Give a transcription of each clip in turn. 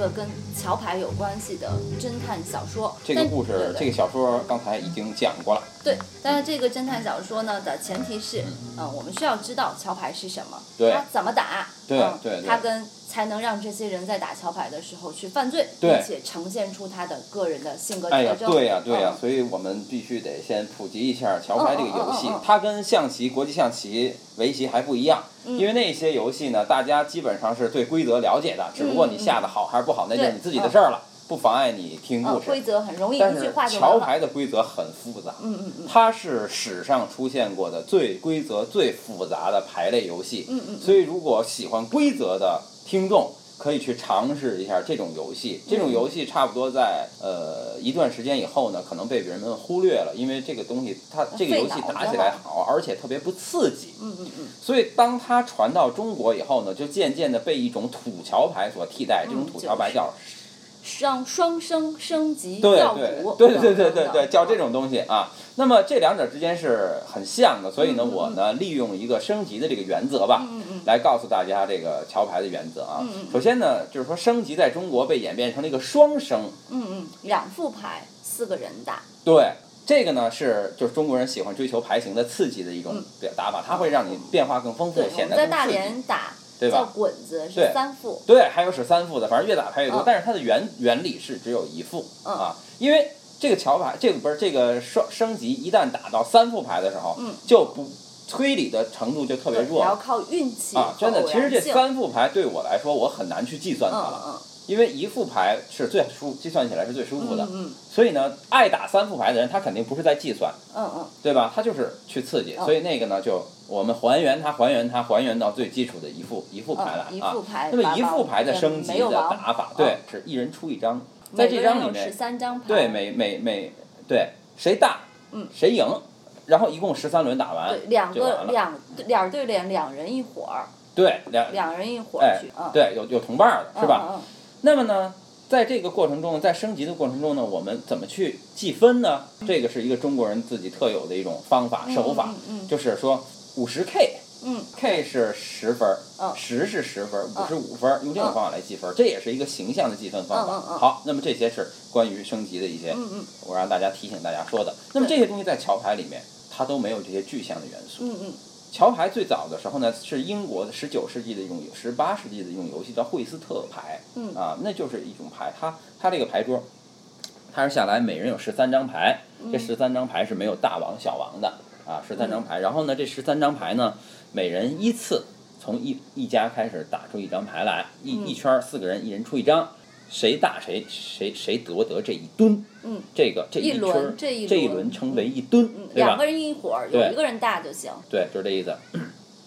个跟桥牌有关系的侦探小说。这个故事，这个小说刚才已经讲过了。对，但是这个侦探小说呢的前提是，嗯、我们需要知道桥牌是什么，对它怎么打，嗯对对它跟才能让这些人在打桥牌的时候去犯罪，并且呈现出他的个人的性格哎呀，特征。对呀，对呀嗯，所以我们必须得先普及一下桥牌这个游戏它跟象棋、国际象棋、围棋还不一样。嗯。因为那些游戏呢，大家基本上是对规则了解的，只不过你下的好还是不好，那就是你自己的事儿了，不妨碍你听嗯，故事。规则很容易一句话就。桥牌的规则很复杂，嗯嗯嗯它是史上出现过的最规则最复杂的牌类游戏。嗯嗯嗯所以，如果喜欢规则的听众，可以去尝试一下这种游戏。这嗯种游戏差不多在呃一段时间以后呢，可能被人们忽略了，因为这个东西它这个游戏打起来好，而且特别不刺激。嗯嗯嗯，所以，当它传到中国以后呢，就渐渐的被一种土桥牌所替代。这种嗯土桥牌叫让双升升级对跳对，对对对对对叫这种东西啊。那么这两者之间是很像的，所以呢，我呢利用一个升级的这个原则吧，嗯嗯来告诉大家这个桥牌的原则啊。首先呢，就是说升级在中国被演变成了一个双升，嗯嗯，两副牌四个人打，对。这个呢是就是中国人喜欢追求牌型的刺激的一种嗯表达法，它会让你变化更丰富显们在大。连打叫对吧？滚子是对。三副，对，还有使三副的，反正越打牌越多，嗯。但是它的原原理是只有一副、嗯。啊，因为这个桥牌，这个不是这个升升级，一旦打到三副牌的时候，嗯。就不推理的程度就特别，弱要靠运气啊，真的，其实这三副牌对我来说，我很难去计算它嗯了，嗯。因为一副牌是最舒计算起来是最舒服的，嗯嗯。所以呢，爱打三副牌的人，他肯定不是在计算，嗯嗯。对吧？他就是去刺激，嗯。所以那个呢，就我们还原它，还原它，还原到最基础的一副一副牌来嗯，一啊。副牌，那么一副牌的升级的打法，嗯对，是一人出一张，在这张里面，三张牌，对每每每对谁大，嗯谁赢，然后一共十三轮打完对，两。个两脸对脸，两人一伙儿，对，两两人一伙哎儿去，嗯，对有有同伴儿的是吧？那么呢，在这个过程中，在升级的过程中呢，我们怎么去计分呢？这个是一个中国人自己特有的一种方法嗯手法，就是说五十 K。嗯 K 是十分儿嗯，十是十分儿，五是五分儿，用这种方法来计分儿，这也是一个形象的计分方法。好，那么这些是关于升级的一些，嗯嗯我让大家提醒大家说的。那么这些东西在桥牌里面，它都没有这些具象的元素。嗯嗯桥牌最早的时候呢，是英国的十九世纪的一种十八世纪的一种游戏，叫惠斯特牌。嗯啊，那就是一种牌，它它这个牌桌，它是下来每人有十三张牌，这十三张牌是没有大王小王的啊，十三张牌。然后呢，这十三张牌呢，每人依次从一一家开始打出一张牌来，一嗯一圈儿四个人，一人出一张。谁大谁谁谁夺得这一吨，嗯，这个这一轮这一这一轮轮称为一吨，嗯，对吧两个？人一伙儿，有一个人大就行，对，就是这意思。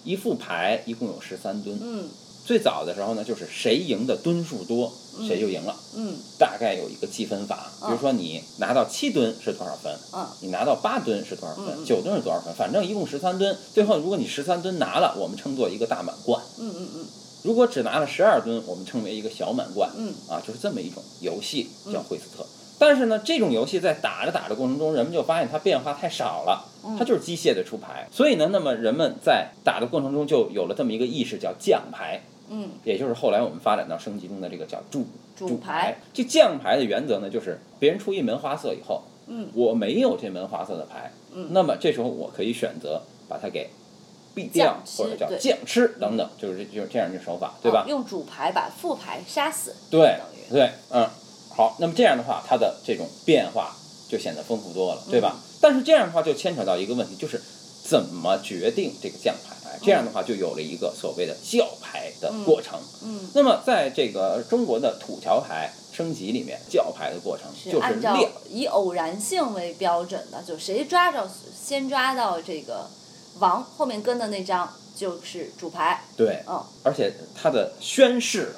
一副牌一共有十三吨，嗯最早的时候呢，就是谁赢的吨数多，谁就赢了。嗯大概有一个计分法，比如说你拿到七吨是多少分，嗯你拿到八吨是多少分，九吨是多少分，反正一共十三吨。最后如果你十三吨拿了，我们称作一个大满贯；嗯嗯嗯如果只拿了十二吨，我们称为一个小满贯。嗯啊，就是这么一种游戏叫惠斯特。但是呢，这种游戏在打着打着过程中，人们就发现它变化太少了，嗯它就是机械的出牌。所以呢，那么人们在打的过程中就有了这么一个意识，叫将牌。嗯也就是后来我们发展到升级中的这个叫主主牌牌。这将牌的原则呢，就是别人出一门花色以后，嗯我没有这门花色的牌，嗯那么这时候我可以选择把它给毙掉将，或者叫对将吃等等，就是这就是这样一个手法，对吧哦？用主牌把副牌杀死，对对，嗯，好，那么这样的话，它的这种变化就显得丰富多了，对吧？嗯但是这样的话就牵扯到一个问题，就是怎么决定这个将牌？哎这样的话就有了一个所谓的叫牌的过程。嗯，那么在这个中国的土桥牌升级里面，叫牌的过程就是按照。以偶然性为标准的，就谁抓着先抓到这个王后面跟的那张就是主牌，对，嗯而且它的宣誓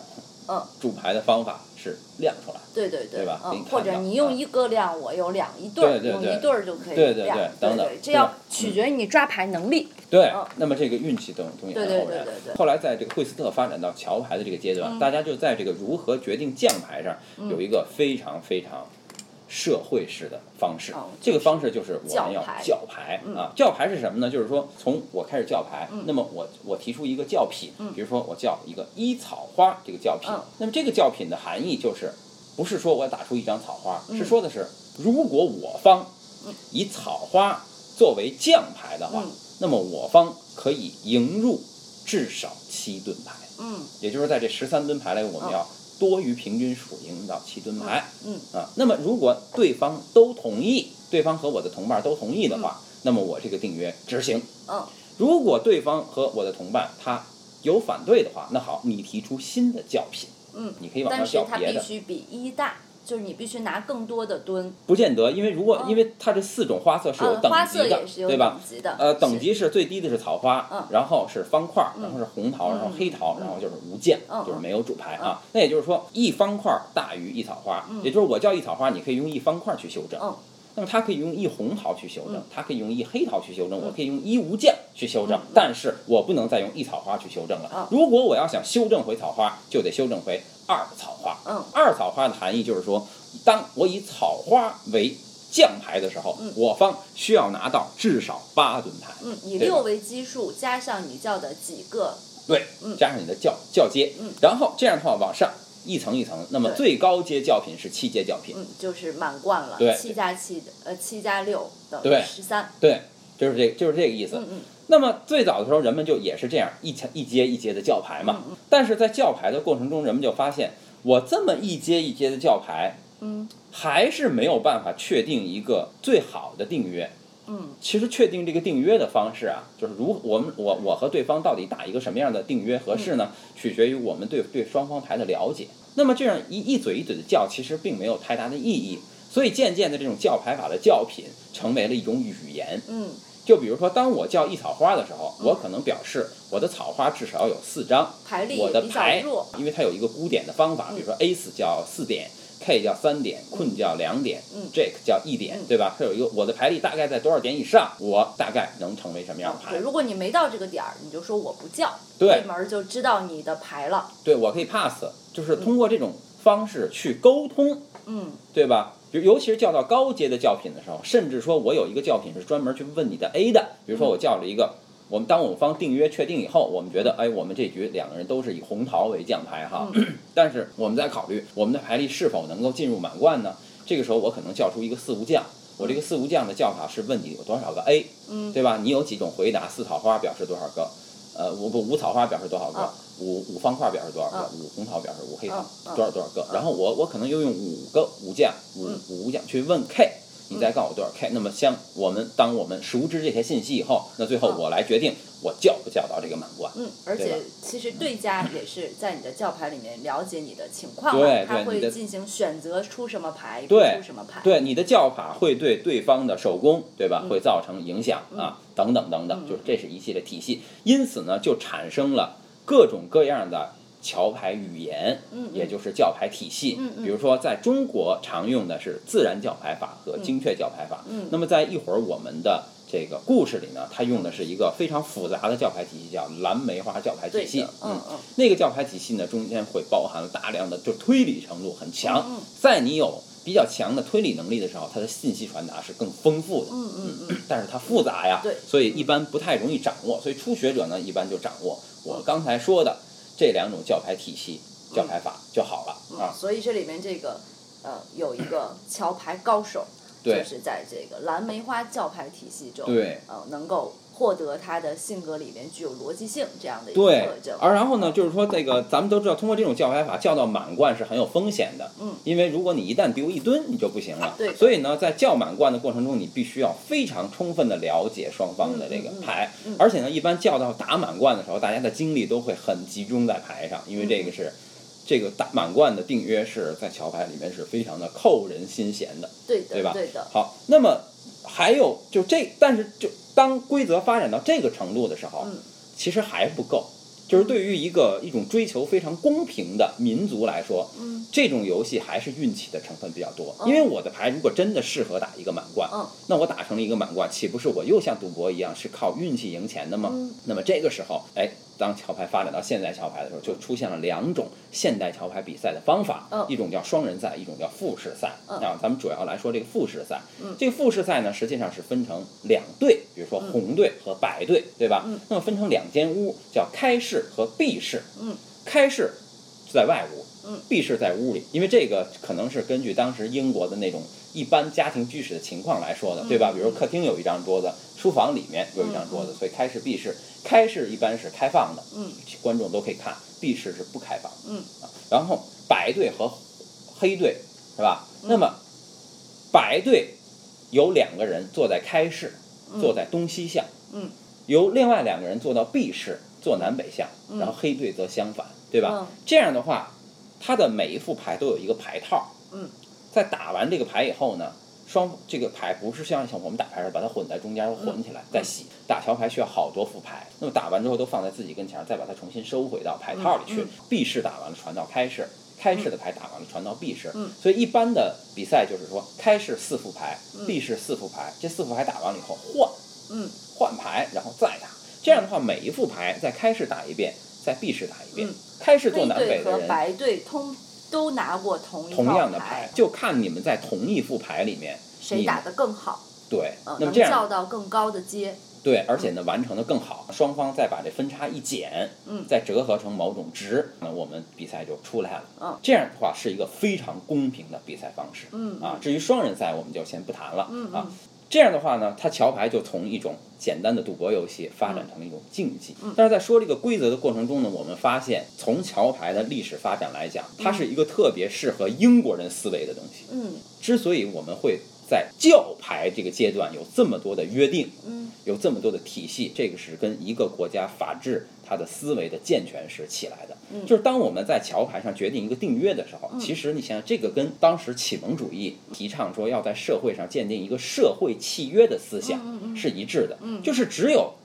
嗯，主牌的方法是亮出来。对对对吧嗯你，看到或者你用啊一个亮，我有两一对用一对儿就可以对对亮，对等等对这要取决于你抓牌能力，对嗯，那么这个运气等东西很后面对对对。后来在这个惠斯特发展到桥牌的这个阶段，嗯。大家就在这个如何决定将牌上有一个非常非常社会式的方式。哦这个方式就是我们要叫牌。啊。叫牌是什么呢？就是说从我开始叫牌，嗯。那么我我提出一个叫品，比如说我叫一个一草花这个叫品嗯，那么这个叫品的含义就是，不是说我打出一张草花，嗯。是说的是如果我方以草花作为将牌的话嗯，那么我方可以赢入至少七吨牌。嗯也就是在这十三吨牌里，我们嗯要多于平均数赢到七吨牌。嗯啊，那么如果对方都同意，对方和我的同伴都同意的话，那么我这个订约执行。嗯如果对方和我的同伴他有反对的话，那好，你提出新的叫品，嗯，你可以往上但是它叫别的。必须比一大，就是你必须拿更多的吨。不见得，因为如果、嗯因为它这四种花色是有呃，等级的，对吧等？级的。呃，等是级是最低的是草花，嗯然后是方块儿，然后是红桃，然后黑桃，然后就是无间，嗯就是没有主牌啊。那也就是说，一方块儿大于一草花，也就是我叫一草花，你可以用一方块儿去修正。嗯那么它可以用一红桃去修正，它可以用一黑桃去修正，我可以用一无间去修正，但是我不能再用一草花去修正了嗯。如果我要想修正回草花，就得修正回二草花。嗯。二草花的含义就是说，当我以草花为将牌的时候，我方需要拿到至少八吨牌。嗯，以六为基数，加上你叫的几个，对，加上你的叫叫阶，嗯。然后这样的话往上一层一层，那么最高阶叫品是七阶叫品，嗯，就是满贯了对，七加七的，呃，七加六等于对。十三。对，就是这就是这个意思。嗯嗯那么最早的时候，人们就也是这样一层一阶一阶的叫牌嘛。但是在叫牌的过程中，人们就发现，我这么一阶一阶的叫牌，嗯还是没有办法确定一个最好的订约。嗯其实确定这个订约的方式啊，就是如我们我我和对方到底打一个什么样的订约合适呢？取决于我们对对双方牌的了解。那么这样一一嘴一嘴的叫，其实并没有太大的意义。所以渐渐的，这种叫牌法的叫品成为了一种语言。嗯就比如说，当我叫一草花的时候，我可能表示我的草花至少有四张，牌力比较弱，因为它有一个估点的方法，比如说 ace 叫四点，k 叫三点，queen 叫两点嗯，jack 叫一点嗯，对吧？它有一个我的牌力大概在多少点以上，我大概能成为什么样的牌对，？如果你没到这个点儿，你就说我不叫，对对门儿就知道你的牌了。对，我可以 pass，就是通过这种方式去沟通，嗯对吧？比如尤其是叫到高阶的叫品的时候，甚至说我有一个叫品是专门去问你的 A 的，比如说我叫了一个。我们当我们方订约确定以后，我们觉得，哎，我们这局两个人都是以红桃为将牌哈，但是我们在考虑我们的牌力是否能够进入满贯呢？这个时候我可能叫出一个四无将，我这个四无将的叫法是问你有多少个 A，嗯对吧？你有几种回答？四桃花表示多少个？呃，五不五草花表示多少个？啊五五方块表示多少个？啊五红桃表示五黑桃多少多少个？然后我我可能又用五个五将，五嗯五武将去问 K，你再告诉我多少 K。那么像我们当我们熟知这些信息以后，那最后啊我来决定我叫不叫到这个满贯。嗯，而且其实对家也是在你的叫牌里面了解你的情况对，他会进行选择出什么牌，不对出什么牌。对你的叫法会对对方的手工，对吧？嗯会造成影响啊，等等等等，就是这是一系列体系。因此呢，就产生了各种各样的桥牌语言，嗯嗯也就是叫牌体系。嗯嗯比如说，在中国常用的是自然叫牌法和精确叫牌法。嗯那么在一会儿我们的这个故事里呢，它用的是一个非常复杂的教牌体系，叫蓝梅花教牌体系。，嗯嗯那个教牌体系呢，中间会包含了大量的就推理程度很强，嗯嗯在你有比较强的推理能力的时候，它的信息传达是更丰富的。嗯嗯嗯，但是它复杂呀，对所以一般不太容易掌握。所以初学者呢，一般就掌握我刚才说的这两种教牌体系、教牌法就好了、嗯啊。所以这里面这个呃有一个桥牌高手，就是在这个蓝梅花教牌体系中，对。呃，能够获得他的性格里面具有逻辑性这样的一个对特征。，而然后呢，就是说这个咱们都知道，通过这种教牌法叫到满贯是很有风险的，嗯，因为如果你一旦丢一吨，你就不行了，对所以呢，在叫满贯的过程中，你必须要非常充分的了解双方的这个嗯嗯嗯牌，嗯。而且呢，一般叫到打满贯的时候，大家的精力都会很集中在牌上，因为这个是。这个打满贯的订约是在桥牌里面是非常的扣人心弦的，对的，对吧？对的，好，那么还有就这，但是就当规则发展到这个程度的时候，嗯。其实还不够。就是对于一个一种追求非常公平的民族来说，嗯。这种游戏还是运气的成分比较多。嗯因为我的牌如果真的适合打一个满贯，嗯那我打成了一个满贯，岂不是我又像赌博一样是靠运气赢钱的吗？嗯。那么这个时候，哎，当桥牌发展到现代桥牌的时候，就出现了两种现代桥牌比赛的方法，嗯一种叫双人赛，一种叫复式赛。嗯啊，咱们主要来说这个复式赛。嗯这个复式赛呢，实际上是分成两队，比如说红队和白队，对吧？嗯那么分成两间屋，叫开式和闭式。嗯，开式在外屋，嗯，闭式在屋里，因为这个可能是根据当时英国的那种一般家庭居室的情况来说的，对吧？嗯比如客厅有一张桌子，书房里面有一张桌子，所以开式、闭式。开式一般是开放的，嗯，观众都可以看；闭式是不开放的，嗯啊。然后白队和黑队是吧？嗯那么白队有两个人坐在开式，坐在东西向，嗯，由另外两个人坐到闭式，坐南北向，嗯然后黑队则相反，对吧？嗯这样的话，它的每一副牌都有一个牌套。嗯，在打完这个牌以后呢，双这个牌不是像像我们打牌似的把它混在中间混起来、再洗。打桥牌需要好多副牌，那么打完之后都放在自己跟前儿，再把它重新收回到牌套里去。嗯闭式打完了传到开式。开式的牌打完了，传到 B 式，嗯所以一般的比赛就是说，开式四副牌，嗯闭式四副牌，这四副牌打完了以后换，嗯换牌，然后再打。这样的话，每一副牌在开式打一遍，在 B 式打一遍。嗯开式做南北的人，和白队通都拿过同一同样的牌，就看你们在同一副牌里面，谁打得更好，对，那么这样叫到更高的阶，对，而且呢完成的更好，双方再把这分差一减，嗯再折合成某种值，那我们比赛就出来了。嗯这样的话是一个非常公平的比赛方式。嗯啊，至于双人赛我们就先不谈了。嗯啊，这样的话呢，它桥牌就从一种简单的赌博游戏发展成了一种竞技。嗯但是在说这个规则的过程中呢，我们发现从桥牌的历史发展来讲，它是一个特别适合英国人思维的东西。嗯之所以我们会在教牌这个阶段有这么多的约定，嗯。有这么多的体系，这个是跟一个国家法治它的思维的健全是起来的。嗯。就是当我们在桥牌上决定一个定约的时候，其实你想想，这个跟当时启蒙主义提倡说要在社会上鉴定一个社会契约的思嗯想是一致的。就是只有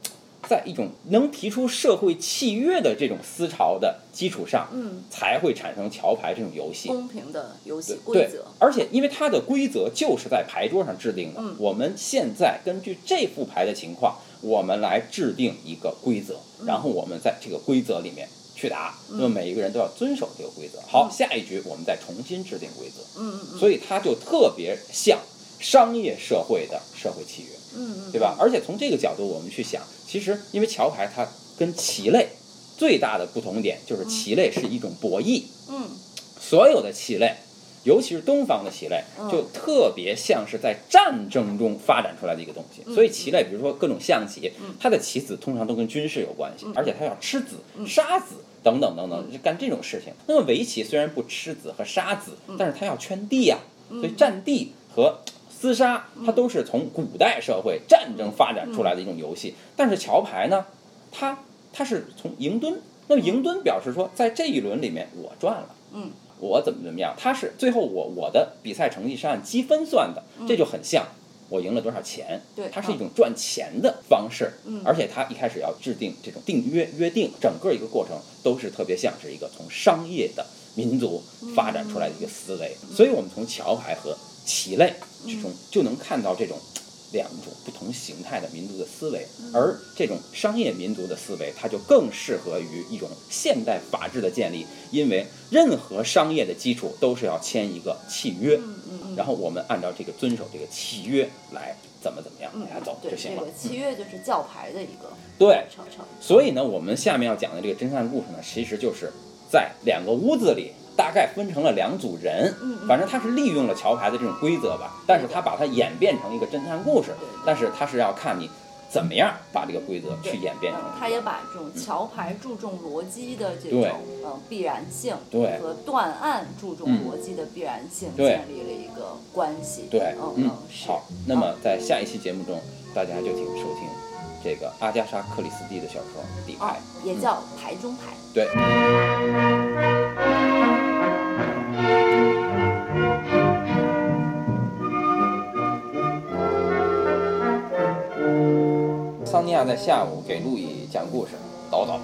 在一种能提出社会契约的这种思潮的基础上，嗯，才会产生桥牌这种游戏。公平的游戏规对则，，而且因为它的规则就是在牌桌上制定的，嗯我们现在根据这副牌的情况，我们来制定一个规则，然后我们在这个规则里面去打，那么每一个人都要遵守这个规则。好，下一局我们再重新制定规则，嗯嗯嗯所以它就特别像商业社会的社会契约。嗯嗯，对吧？而且从这个角度我们去想，其实因为桥牌它跟棋类最大的不同点就是棋类是一种博弈，嗯所有的棋类，尤其是东方的棋类，嗯就特别像是在战争中发展出来的一个东西。嗯所以棋类，比如说各种象棋，它的棋子通常都跟军事有关系，而且它要吃子、杀子。等等等等，就干这种事情。那么围棋虽然不吃子和杀子，但是它要圈地呀、所以占地和厮杀，它都是从古代社会战争发展出来的一种游戏。但是桥牌呢，它它是从赢墩，那么赢墩表示说，在这一轮里面我赚了，嗯，我怎么怎么样，它是最后我我的比赛成绩是按积分算的，这就很像。我赢了多少钱？对它是一种赚钱的方式，嗯而且它一开始要制定这种订约约定，整个一个过程都是特别像是一个从商业的民族发展出来的一个思维，所以我们从桥牌和棋类之中就能看到这种两种不同形态的民族的思维，而这种商业民族的思维，它就更适合于一种现代法治的建立，因为任何商业的基础都是要签一个契约，然后我们按照这个遵守这个契约来怎么怎么样嗯往下走对，就行了这个。契约就是教牌的一个对。所以呢，我们下面要讲的这个侦探故事呢，其实就是在两个屋子里，大概分成了两组人，反正他是利用了桥牌的这种规则吧，但是他把它演变成一个侦探故事但是他是要看你怎么样把这个规则去演变成嗯，他也把这种桥牌注重逻辑的这种嗯必然性，对。和断案注重嗯逻辑的必然性建立了一个关系。对，嗯嗯，好，那么在下一期节目中，大家就请收听这个阿加莎·克里斯蒂的小说《底啊牌》，，也叫牌中牌。对。他在下午给路易讲故事，叨叨。